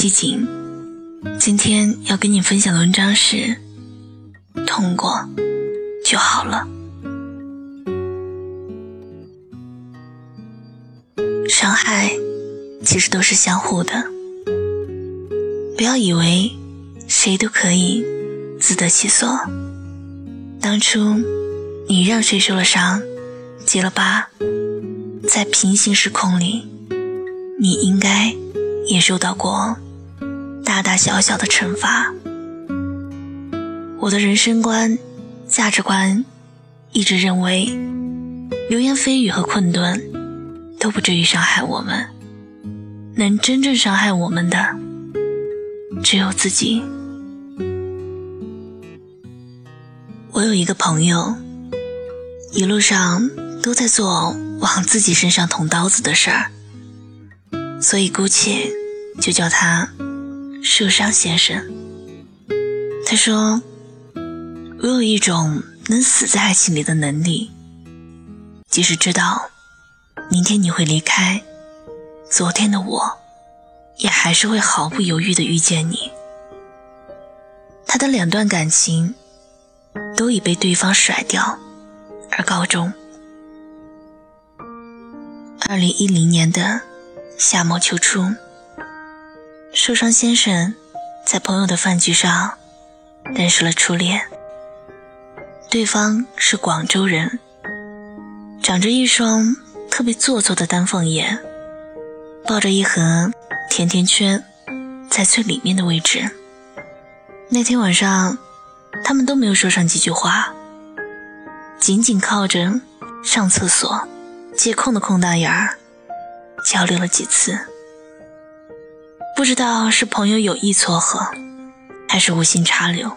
是七景，今天要跟你分享的文章是：痛过就好了。伤害其实都是相互的，不要以为谁都可以自得其所。当初你让谁受了伤，结了疤，在平行时空里，你应该。也受到过大大小小的惩罚。我的人生观、价值观一直认为，流言蜚语和困顿都不至于伤害我们。能真正伤害我们的，只有自己。我有一个朋友，一路上都在做往自己身上捅刀子的事儿。所以姑且就叫他受伤先生。他说：“我有一种能死在爱情里的能力，即使知道明天你会离开，昨天的我也还是会毫不犹豫地遇见你。”他的两段感情都已被对方甩掉而告终。二零一零年的。夏末秋初，受伤先生在朋友的饭局上认识了初恋。对方是广州人，长着一双特别做作的丹凤眼，抱着一盒甜甜圈，在最里面的位置。那天晚上，他们都没有说上几句话，紧紧靠着上厕所借空的空大眼儿。交流了几次，不知道是朋友有意撮合，还是无心插柳。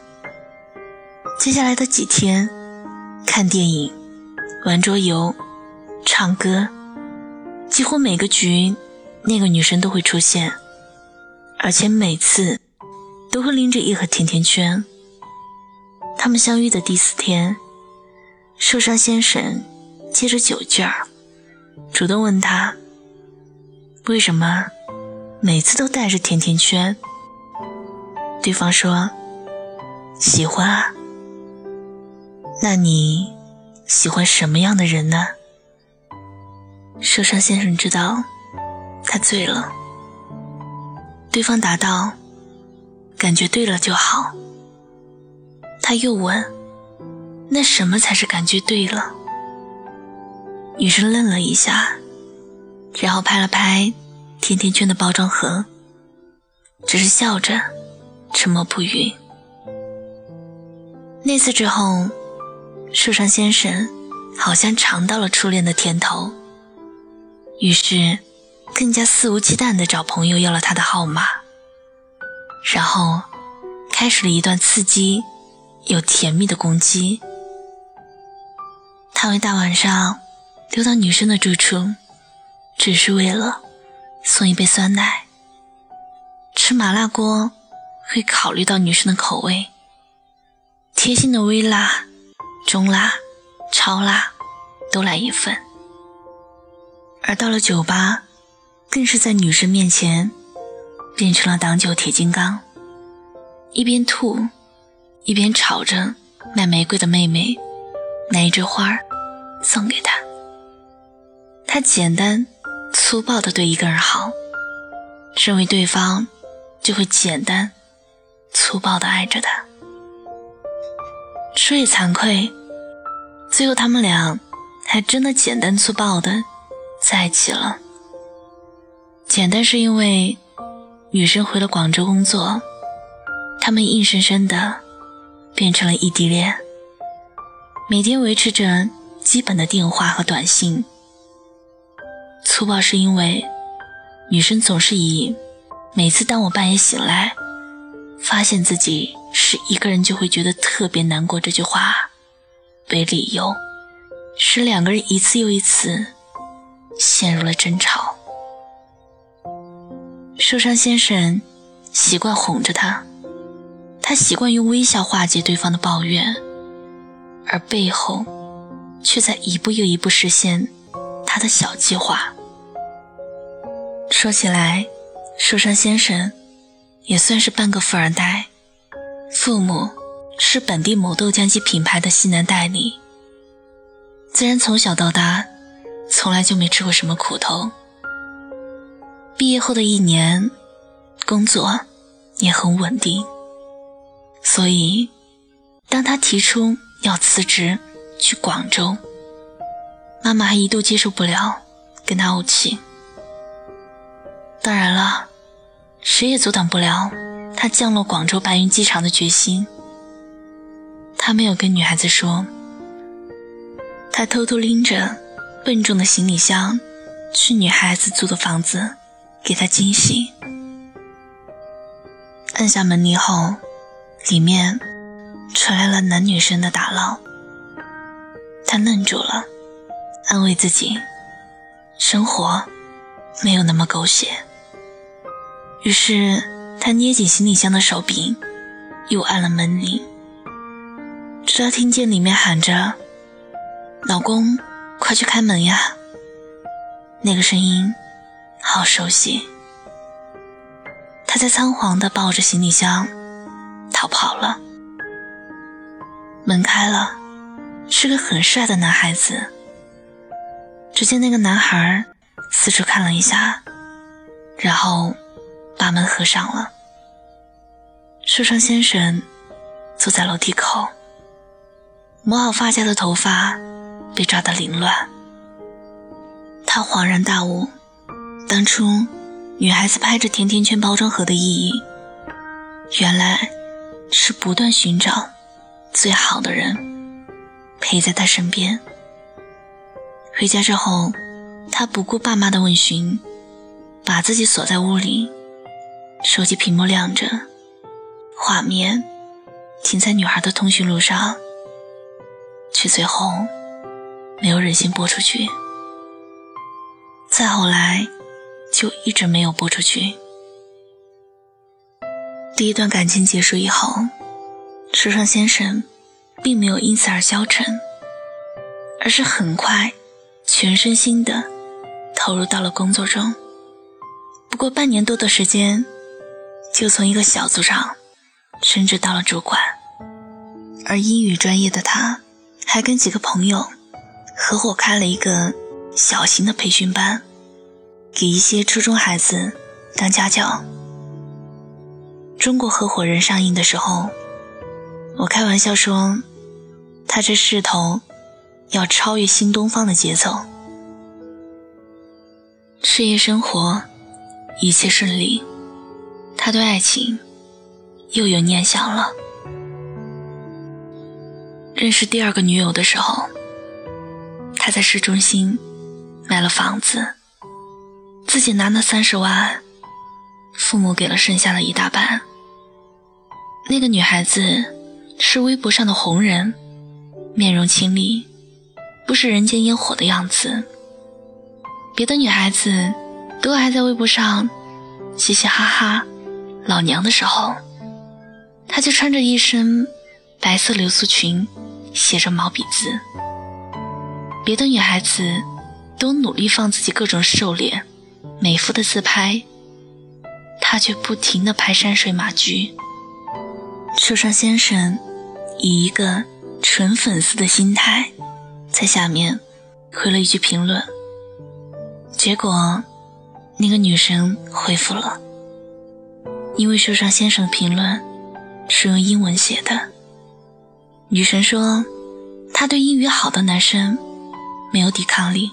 接下来的几天，看电影、玩桌游、唱歌，几乎每个局，那个女生都会出现，而且每次都会拎着一盒甜甜圈。他们相遇的第四天，受伤先生借着酒劲儿，主动问他。为什么每次都带着甜甜圈？对方说：“喜欢啊。”那你喜欢什么样的人呢？受伤先生知道他醉了。对方答道：“感觉对了就好。”他又问：“那什么才是感觉对了？”女生愣了一下。然后拍了拍甜甜圈的包装盒，只是笑着，沉默不语。那次之后，树上先生好像尝到了初恋的甜头，于是更加肆无忌惮地找朋友要了他的号码，然后开始了一段刺激又甜蜜的攻击。他会大晚上溜到女生的住处。只是为了送一杯酸奶。吃麻辣锅会考虑到女生的口味，贴心的微辣、中辣、超辣都来一份。而到了酒吧，更是在女生面前变成了挡酒铁金刚，一边吐一边吵着卖玫瑰的妹妹拿一枝花送给他。他简单。粗暴的对一个人好，认为对方就会简单、粗暴的爱着他。说也惭愧，最后他们俩还真的简单粗暴的在一起了。简单是因为女生回了广州工作，他们硬生生的变成了异地恋，每天维持着基本的电话和短信。粗暴是因为女生总是以每次当我半夜醒来，发现自己是一个人就会觉得特别难过这句话为理由，使两个人一次又一次陷入了争吵。受伤先生习惯哄着她，他习惯用微笑化解对方的抱怨，而背后却在一步又一步实现他的小计划。说起来，寿山先生也算是半个富二代，父母是本地某豆浆机品牌的西南代理，自然从小到大从来就没吃过什么苦头。毕业后的一年，工作也很稳定，所以当他提出要辞职去广州，妈妈还一度接受不了，跟他怄气。当然了，谁也阻挡不了他降落广州白云机场的决心。他没有跟女孩子说，他偷偷拎着笨重的行李箱去女孩子租的房子。给她惊喜。按下门铃后，里面传来了男女生的打闹。他愣住了，安慰自己，生活没有那么狗血。于是他捏紧行李箱的手柄，又按了门铃，直到听见里面喊着：“老公，快去开门呀！”那个声音。好熟悉，他在仓皇地抱着行李箱逃跑了。门开了，是个很帅的男孩子。只见那个男孩四处看了一下，然后把门合上了。受伤先生坐在楼梯口，抹好发夹的头发被抓得凌乱。他恍然大悟。当初，女孩子拍着甜甜圈包装盒的意义，原来是不断寻找最好的人陪在她身边。回家之后，他不顾爸妈的问询，把自己锁在屋里，手机屏幕亮着，画面停在女孩的通讯录上，却最后没有忍心播出去。再后来。就一直没有播出去。第一段感情结束以后，书上先生并没有因此而消沉，而是很快全身心的投入到了工作中。不过半年多的时间，就从一个小组长升职到了主管。而英语专业的他，还跟几个朋友合伙开了一个小型的培训班。给一些初中孩子当家教。中国合伙人上映的时候，我开玩笑说，他这势头要超越新东方的节奏。事业生活一切顺利，他对爱情又有念想了。认识第二个女友的时候，他在市中心买了房子。自己拿了三十万，父母给了剩下的一大半。那个女孩子是微博上的红人，面容清丽，不是人间烟火的样子。别的女孩子都还在微博上嘻嘻哈哈、老娘的时候，她就穿着一身白色流苏裙，写着毛笔字。别的女孩子都努力放自己各种瘦脸。美肤的自拍，他却不停的拍山水马驹。受伤先生以一个纯粉丝的心态，在下面回了一句评论。结果，那个女生回复了，因为受伤先生的评论是用英文写的。女神说，她对英语好的男生没有抵抗力。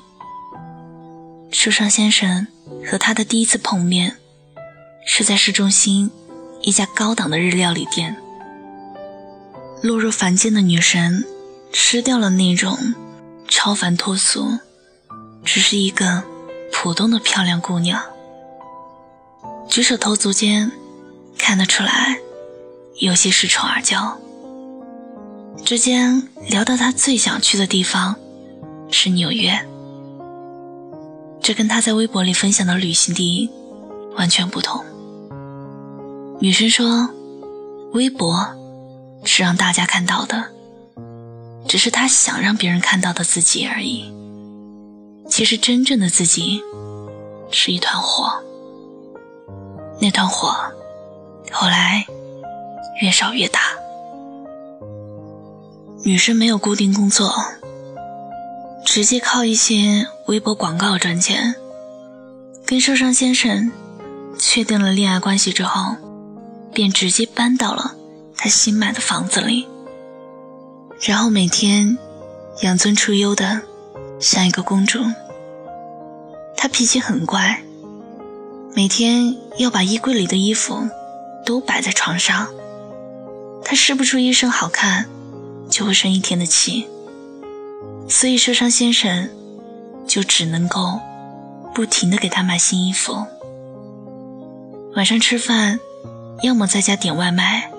受伤先生。和他的第一次碰面，是在市中心一家高档的日料理店。落入凡间的女神，吃掉了那种超凡脱俗，只是一个普通的漂亮姑娘。举手投足间，看得出来有些恃宠而骄。之间聊到他最想去的地方是纽约。这跟他在微博里分享的旅行地完全不同。女生说：“微博是让大家看到的，只是他想让别人看到的自己而已。其实真正的自己是一团火。”那团火后来越烧越大。女生没有固定工作，直接靠一些微博广告赚钱。跟受伤先生确定了恋爱关系之后，便直接搬到了他新买的房子里，然后每天养尊处优的像一个公主。她脾气很怪，每天要把衣柜里的衣服都摆在床上。她试不出一身好看。就会生一天的气，所以受伤先生就只能够不停的给他买新衣服。晚上吃饭，要么在家点外卖，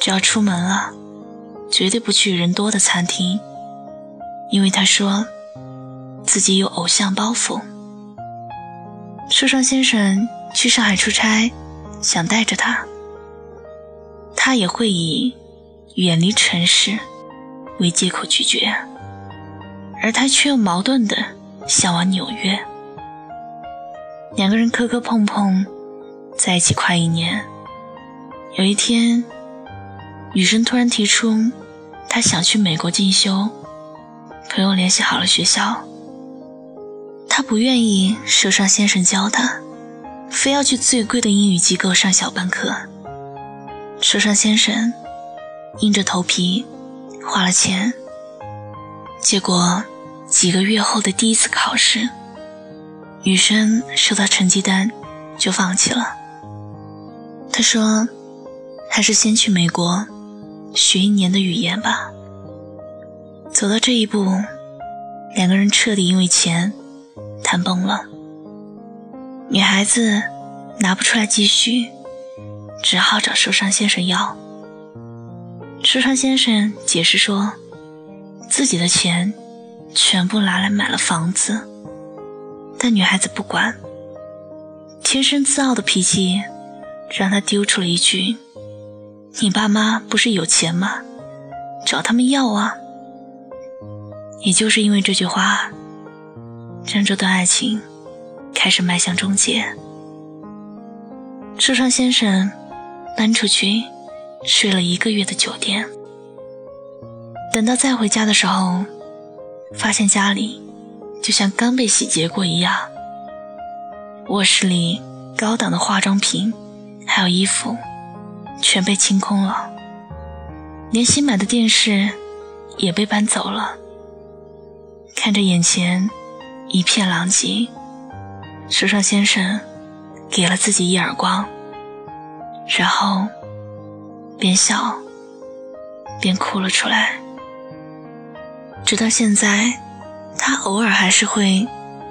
只要出门了，绝对不去人多的餐厅，因为他说自己有偶像包袱。受伤先生去上海出差，想带着他，他也会以。远离城市为借口拒绝，而他却又矛盾的向往纽约。两个人磕磕碰碰，在一起快一年。有一天，女生突然提出她想去美国进修，朋友联系好了学校。她不愿意受伤先生教她，非要去最贵的英语机构上小班课。受伤先生。硬着头皮花了钱，结果几个月后的第一次考试，女生收到成绩单就放弃了。他说：“还是先去美国学一年的语言吧。”走到这一步，两个人彻底因为钱谈崩了。女孩子拿不出来积蓄，只好找受伤先生要。受伤先生解释说，自己的钱全部拿来买了房子，但女孩子不管，天生自傲的脾气让他丢出了一句：“你爸妈不是有钱吗？找他们要啊。”也就是因为这句话，让这段爱情开始迈向终结。受伤先生搬出去。睡了一个月的酒店，等到再回家的时候，发现家里就像刚被洗劫过一样。卧室里高档的化妆品还有衣服全被清空了，连新买的电视也被搬走了。看着眼前一片狼藉，时尚先生给了自己一耳光，然后。边笑边哭了出来。直到现在，他偶尔还是会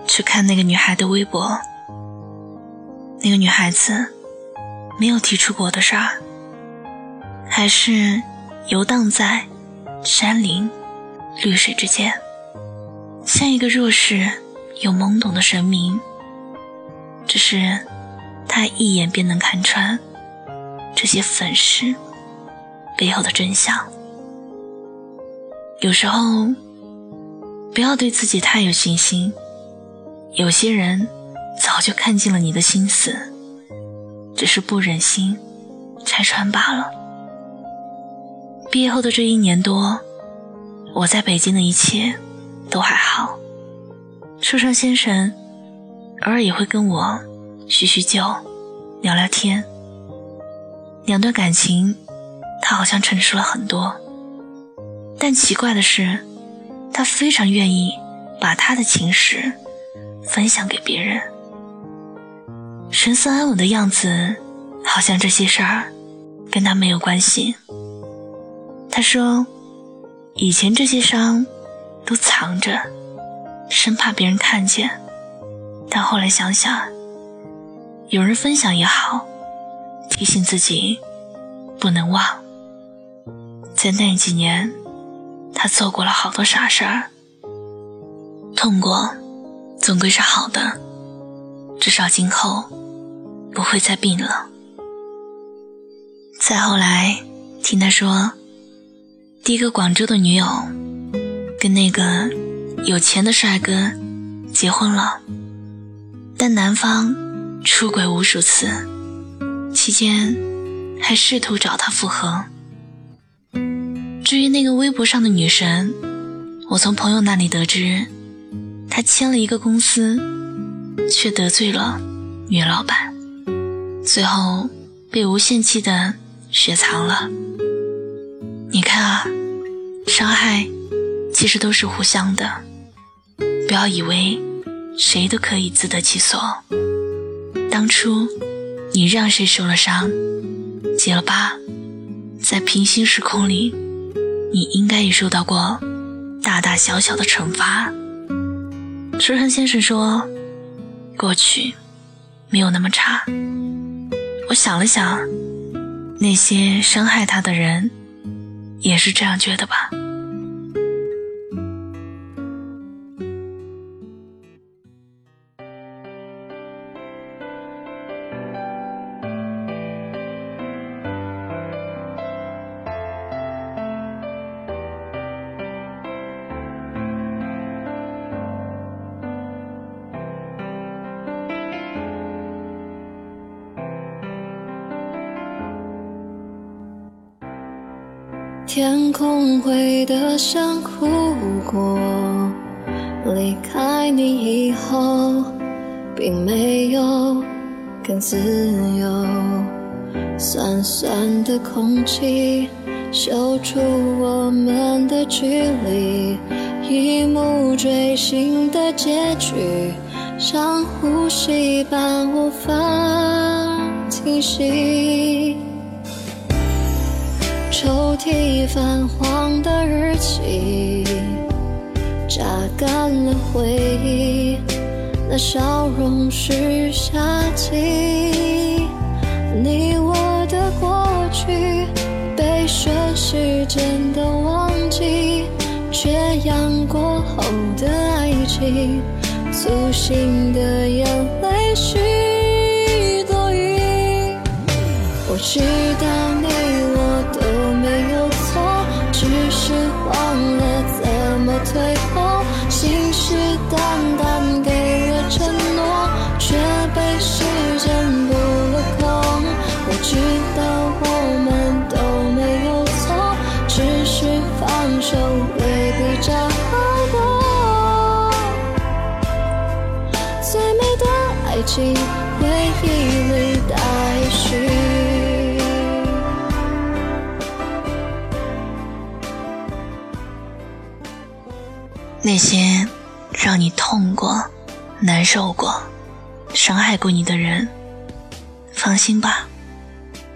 去看那个女孩的微博。那个女孩子没有提出过的事儿，还是游荡在山林绿水之间，像一个弱势又懵懂的神明。只是他一眼便能看穿这些粉饰。背后的真相。有时候，不要对自己太有信心。有些人早就看尽了你的心思，只是不忍心拆穿罢了。毕业后的这一年多，我在北京的一切都还好。树上先生偶尔也会跟我叙叙旧，聊聊天。两段感情。他好像成熟了很多，但奇怪的是，他非常愿意把他的情史分享给别人，神色安稳的样子，好像这些事儿跟他没有关系。他说，以前这些伤都藏着，生怕别人看见，但后来想想，有人分享也好，提醒自己不能忘。在那几年，他做过了好多傻事儿。痛过，总归是好的，至少今后不会再病了。再后来，听他说，第一个广州的女友跟那个有钱的帅哥结婚了，但男方出轨无数次，期间还试图找他复合。至于那个微博上的女神，我从朋友那里得知，她签了一个公司，却得罪了女老板，最后被无限期的雪藏了。你看啊，伤害其实都是互相的，不要以为谁都可以自得其所。当初你让谁受了伤，结了疤，在平行时空里，你应该也受到过大大小小的惩罚。书生先生说，过去没有那么差。我想了想，那些伤害他的人。也是这样觉得吧。想哭过，离开你以后，并没有更自由。酸酸的空气嗅出我们的距离，一幕锥心的结局，像呼吸般无法停息。抽屉泛黄的日记，榨干了回忆。那笑容是夏季，你我的过去被顺时针的忘记，缺氧过后的爱情，粗心的眼泪许多余。我知道誓旦旦给了承诺，却被时间补了空。我知道我们都没有错，只是放手未必真好过。最美的爱情，回忆里待续。那些让你痛过、难受过、伤害过你的人，放心吧，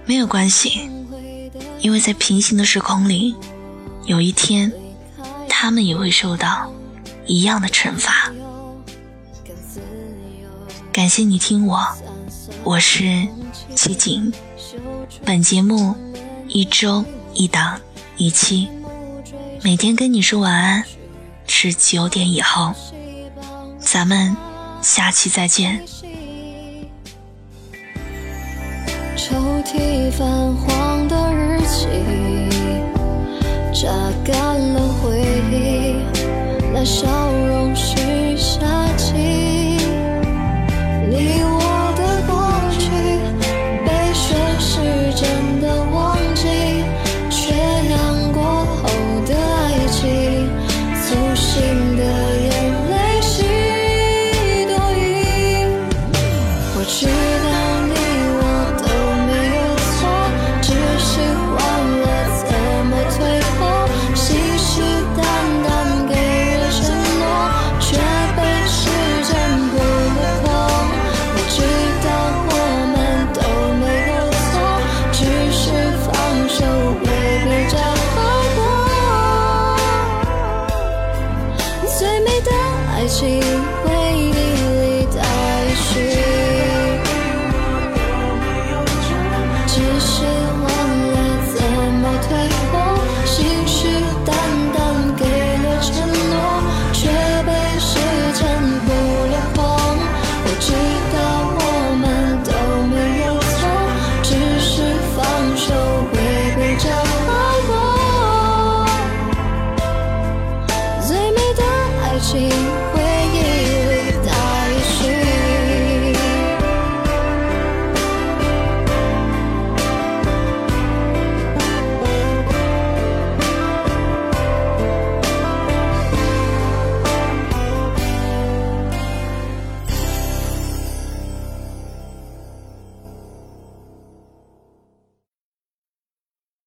没有关系，因为在平行的时空里，有一天，他们也会受到一样的惩罚。感谢你听我，我是齐景，本节目一周一档一期，每天跟你说晚安。是九点以后，咱们下期再见。抽屉泛黄的日记，榨干了回忆，那笑容是夏季。你。